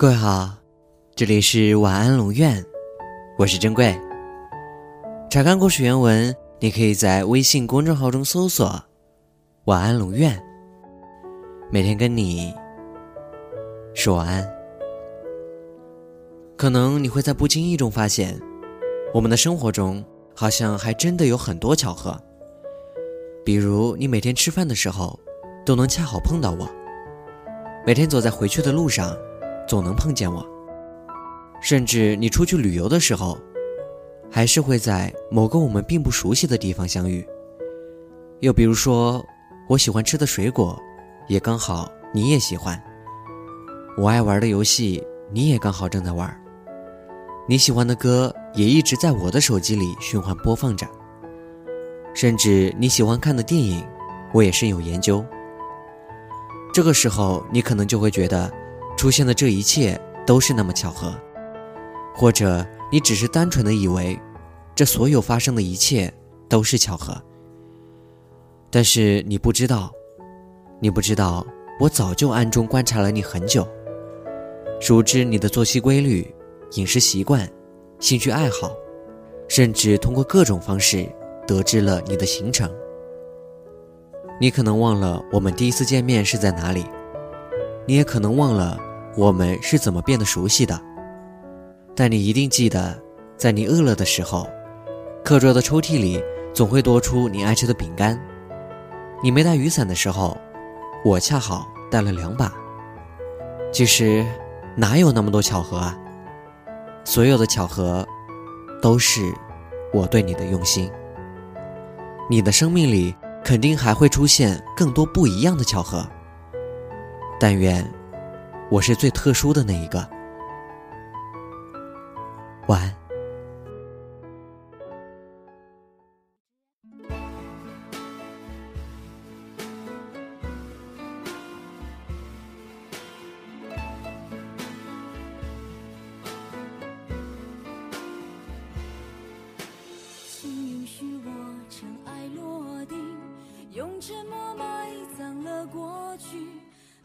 各位好，这里是晚安龙院，我是珍贵。查看故事原文，你可以在微信公众号中搜索“晚安龙院”，每天跟你说晚安。可能你会在不经意中发现，我们的生活中好像还真的有很多巧合，比如你每天吃饭的时候都能恰好碰到我，每天走在回去的路上。总能碰见我，甚至你出去旅游的时候，还是会在某个我们并不熟悉的地方相遇。又比如说，我喜欢吃的水果，也刚好你也喜欢；我爱玩的游戏，你也刚好正在玩；你喜欢的歌，也一直在我的手机里循环播放着；甚至你喜欢看的电影，我也深有研究。这个时候，你可能就会觉得。出现的这一切都是那么巧合，或者你只是单纯的以为，这所有发生的一切都是巧合。但是你不知道，你不知道，我早就暗中观察了你很久，熟知你的作息规律、饮食习惯、兴趣爱好，甚至通过各种方式得知了你的行程。你可能忘了我们第一次见面是在哪里，你也可能忘了。我们是怎么变得熟悉的？但你一定记得，在你饿了的时候，课桌的抽屉里总会多出你爱吃的饼干。你没带雨伞的时候，我恰好带了两把。其实，哪有那么多巧合啊？所有的巧合，都是我对你的用心。你的生命里肯定还会出现更多不一样的巧合。但愿。我是最特殊的那一个，晚安。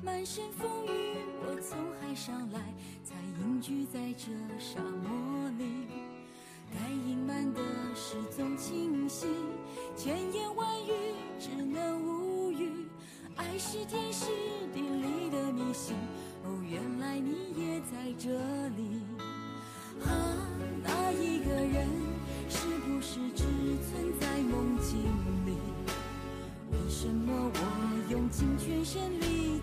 满身风雨。我从海上来，才隐居在这沙漠里。该隐瞒的事总清晰，千言万语只能无语。爱是天时地利的迷信，哦，原来你也在这里。啊，那一个人是不是只存在梦境里？为什么我用尽全身力？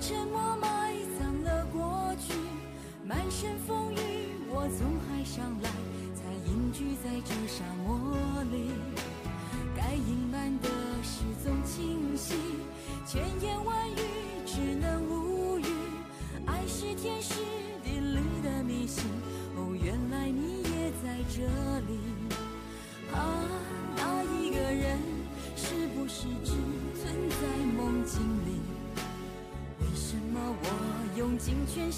沉默埋葬了过去，满身风雨我从海上来，才隐居在这沙漠里。